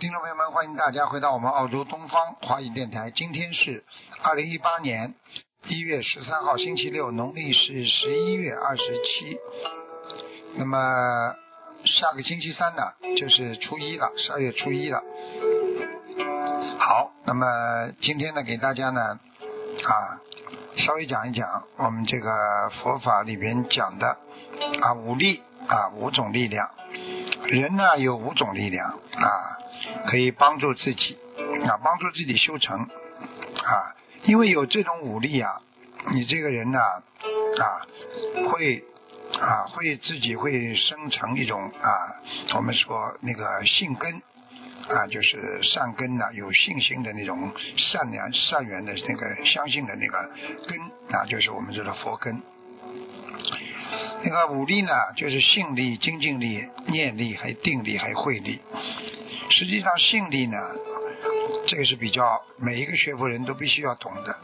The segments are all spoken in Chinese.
听众朋友们，欢迎大家回到我们澳洲东方华语电台。今天是二零一八年一月十三号，星期六，农历是十一月二十七。那么下个星期三呢，就是初一了，十二月初一了。好，那么今天呢，给大家呢啊稍微讲一讲我们这个佛法里边讲的啊五力啊五种力量。人呢有五种力量啊，可以帮助自己啊帮助自己修成啊，因为有这种武力啊，你这个人呢啊会啊会自己会生成一种啊我们说那个性根啊就是善根呐，有信心的那种善良善缘的那个相信的那个根啊，就是我们说的佛根。那个武力呢，就是信力、精进力、念力，还有定力，还有慧力。实际上，信力呢，这个是比较每一个学佛人都必须要懂的。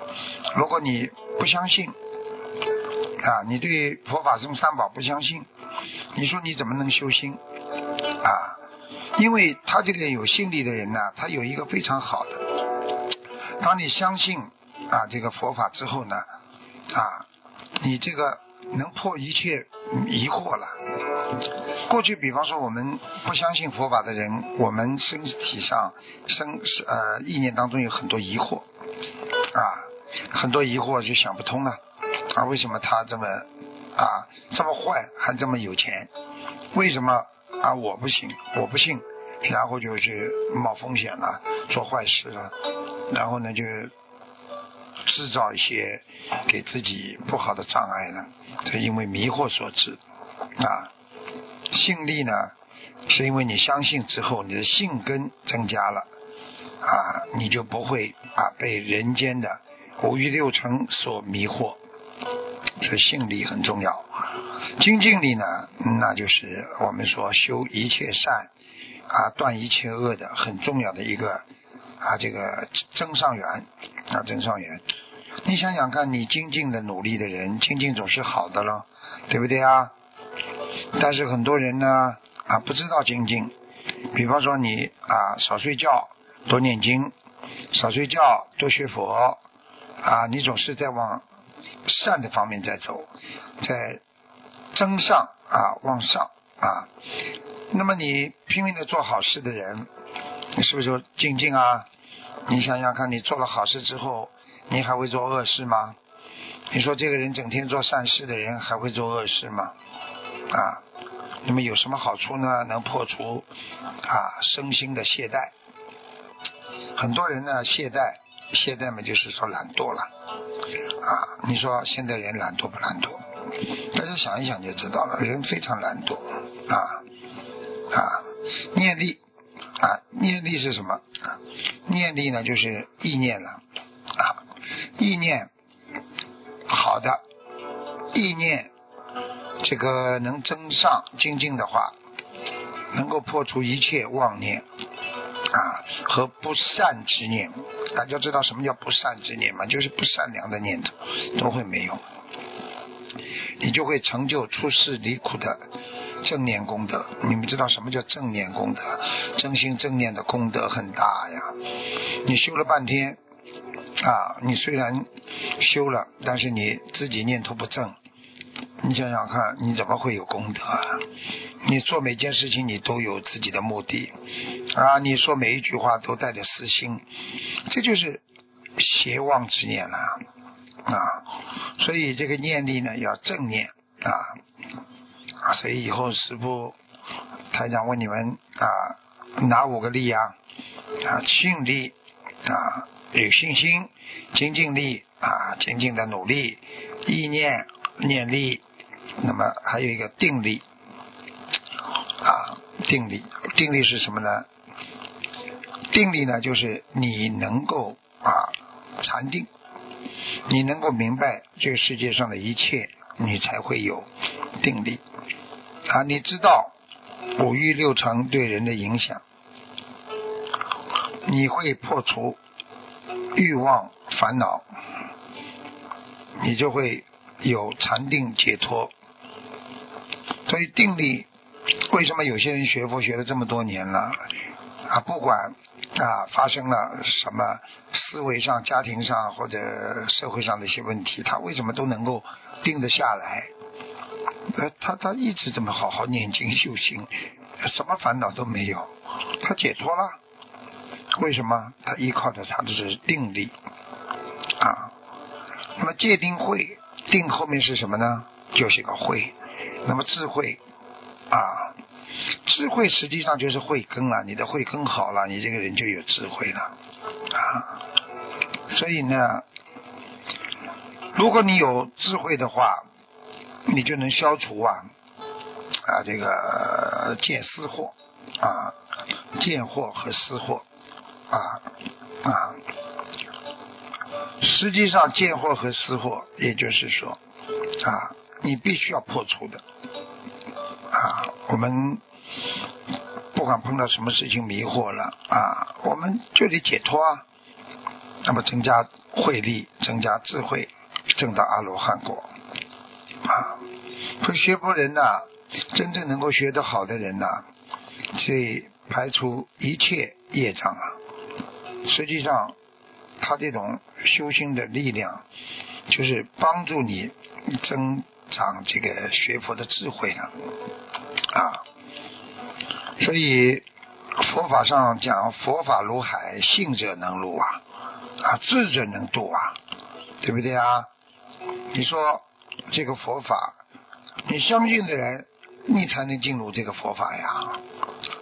如果你不相信啊，你对佛法中三宝不相信，你说你怎么能修心啊？因为他这个有信力的人呢，他有一个非常好的，当你相信啊这个佛法之后呢，啊，你这个。能破一切疑惑了。过去，比方说我们不相信佛法的人，我们身体上生呃意念当中有很多疑惑啊，很多疑惑就想不通了啊，为什么他这么啊这么坏还这么有钱？为什么啊我不行我不信，然后就去冒风险了，做坏事了，然后呢就。制造一些给自己不好的障碍呢？这因为迷惑所致啊。信力呢，是因为你相信之后，你的信根增加了啊，你就不会啊被人间的五欲六尘所迷惑。这信力很重要。精进力呢，那就是我们说修一切善啊，断一切恶的很重要的一个。啊，这个增上缘啊，增上缘。你想想看，你精进的努力的人，精进总是好的了，对不对啊？但是很多人呢啊，不知道精进。比方说你啊，少睡觉，多念经；少睡觉，多学佛啊，你总是在往善的方面在走，在增上啊，往上啊。那么你拼命的做好事的人。是不是说精进啊？你想想看，你做了好事之后，你还会做恶事吗？你说这个人整天做善事的人，还会做恶事吗？啊，那么有什么好处呢？能破除啊身心的懈怠。很多人呢懈怠，懈怠嘛就是说懒惰了啊。你说现在人懒惰不懒惰？大家想一想就知道了，人非常懒惰啊啊，念力。啊，念力是什么？念力呢，就是意念了。啊，意念好的，意念这个能增上精进的话，能够破除一切妄念啊和不善之念。大家知道什么叫不善之念吗？就是不善良的念头都会没有，你就会成就出世离苦的。正念功德，你们知道什么叫正念功德？真心正念的功德很大呀！你修了半天啊，你虽然修了，但是你自己念头不正，你想想看，你怎么会有功德啊？你做每件事情，你都有自己的目的啊！你说每一句话都带着私心，这就是邪妄之念了啊！所以这个念力呢，要正念啊。所以以后师傅台长问你们啊，哪五个力啊？啊，信力啊，有信心；精进力啊，精进的努力；意念念力；那么还有一个定力啊。定力，定力是什么呢？定力呢，就是你能够啊禅定，你能够明白这个世界上的一切，你才会有定力啊。你知道五欲六尘对人的影响，你会破除欲望烦恼，你就会有禅定解脱。所以定力，为什么有些人学佛学了这么多年了啊，不管。啊，发生了什么思维上、家庭上或者社会上的一些问题，他为什么都能够定得下来？呃，他他一直这么好好念经修行，什么烦恼都没有，他解脱了。为什么？他依靠的他的是定力啊。那么戒定慧，定后面是什么呢？就是一个慧。那么智慧啊。智慧实际上就是慧根了，你的慧根好了，你这个人就有智慧了啊。所以呢，如果你有智慧的话，你就能消除啊啊这个见私货啊见货和私货啊啊。实际上见货和私货，也就是说啊，你必须要破除的啊，我们。不管碰到什么事情迷惑了啊，我们就得解脱啊。那么增加慧力，增加智慧，证到阿罗汉果啊。所以学佛人呐，真正能够学得好的人呐，以排除一切业障啊。实际上，他这种修心的力量，就是帮助你增长这个学佛的智慧了啊。所以佛法上讲，佛法如海，信者能入啊，啊，智者能度啊，对不对啊？你说这个佛法，你相信的人，你才能进入这个佛法呀。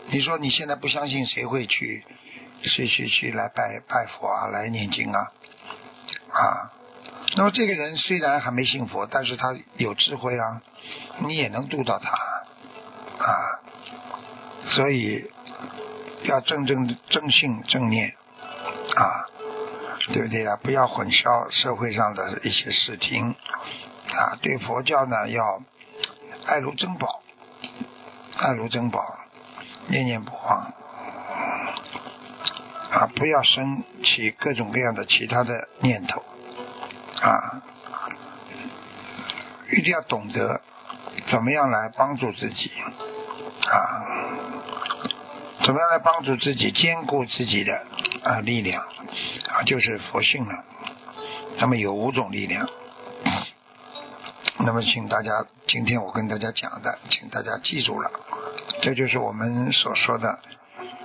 你说你现在不相信，谁会去去去去来拜拜佛啊，来念经啊？啊，那么这个人虽然还没信佛，但是他有智慧啊，你也能度到他啊。所以要正正正信正念啊，对不对呀？不要混淆社会上的一些视听啊。对佛教呢，要爱如珍宝，爱如珍宝，念念不忘啊！不要生起各种各样的其他的念头啊！一定要懂得怎么样来帮助自己啊！怎么样来帮助自己兼顾自己的啊力量啊？就是佛性了。那么有五种力量。那么请大家，今天我跟大家讲的，请大家记住了，这就是我们所说的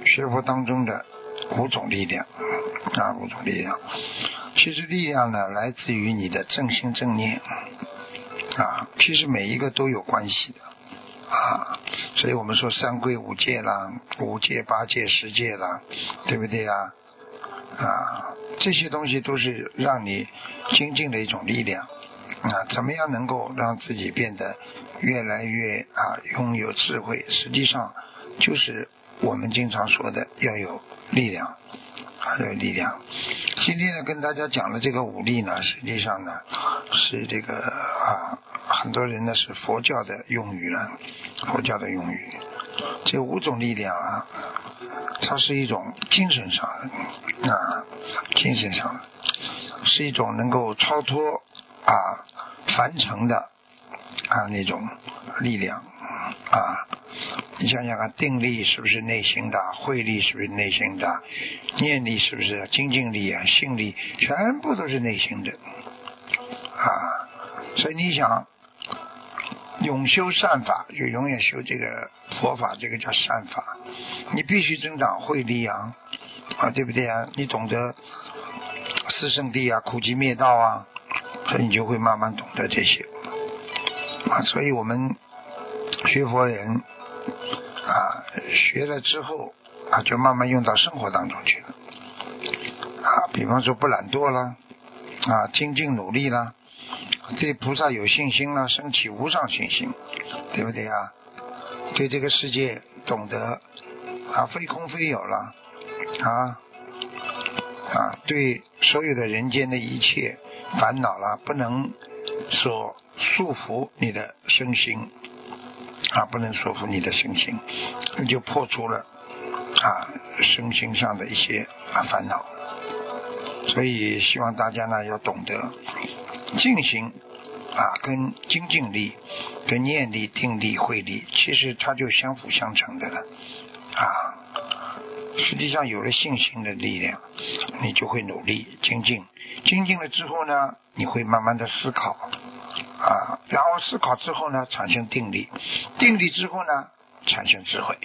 学佛当中的五种力量啊，五种力量。其实力量呢，来自于你的正心正念啊，其实每一个都有关系的。啊，所以我们说三规五戒啦，五戒八戒十戒啦，对不对啊？啊，这些东西都是让你精进的一种力量啊。怎么样能够让自己变得越来越啊拥有智慧？实际上就是我们经常说的要有力量，还有力量。今天呢，跟大家讲的这个武力呢，实际上呢是这个啊。很多人呢是佛教的用语了，佛教的用语，这五种力量啊，它是一种精神上的啊，精神上的，是一种能够超脱啊凡尘的啊那种力量啊。你想想看，定力是不是内心的？慧力是不是内心的？念力是不是？精进力啊，心力全部都是内心的啊。所以你想。永修善法，就永远修这个佛法，这个叫善法。你必须增长慧力啊，啊，对不对啊？你懂得四圣地啊，苦集灭道啊，所以你就会慢慢懂得这些啊。所以我们学佛人啊，学了之后啊，就慢慢用到生活当中去了啊。比方说不懒惰了啊，精进努力了。对菩萨有信心了，升起无上信心，对不对啊？对这个世界懂得啊非空非有了啊啊，对所有的人间的一切烦恼了，不能说束缚你的身心啊，不能束缚你的身心，你就破除了啊身心上的一些啊烦恼。所以希望大家呢要懂得静心啊，跟精进力、跟念力、定力、慧力，其实它就相辅相成的了啊。实际上有了信心的力量，你就会努力精进，精进了之后呢，你会慢慢的思考啊，然后思考之后呢，产生定力，定力之后呢，产生智慧。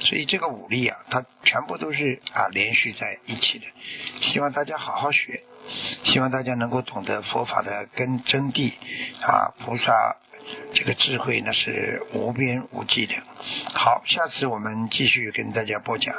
所以这个武力啊，它全部都是啊连续在一起的。希望大家好好学，希望大家能够懂得佛法的根真谛啊，菩萨这个智慧呢是无边无际的。好，下次我们继续跟大家播讲。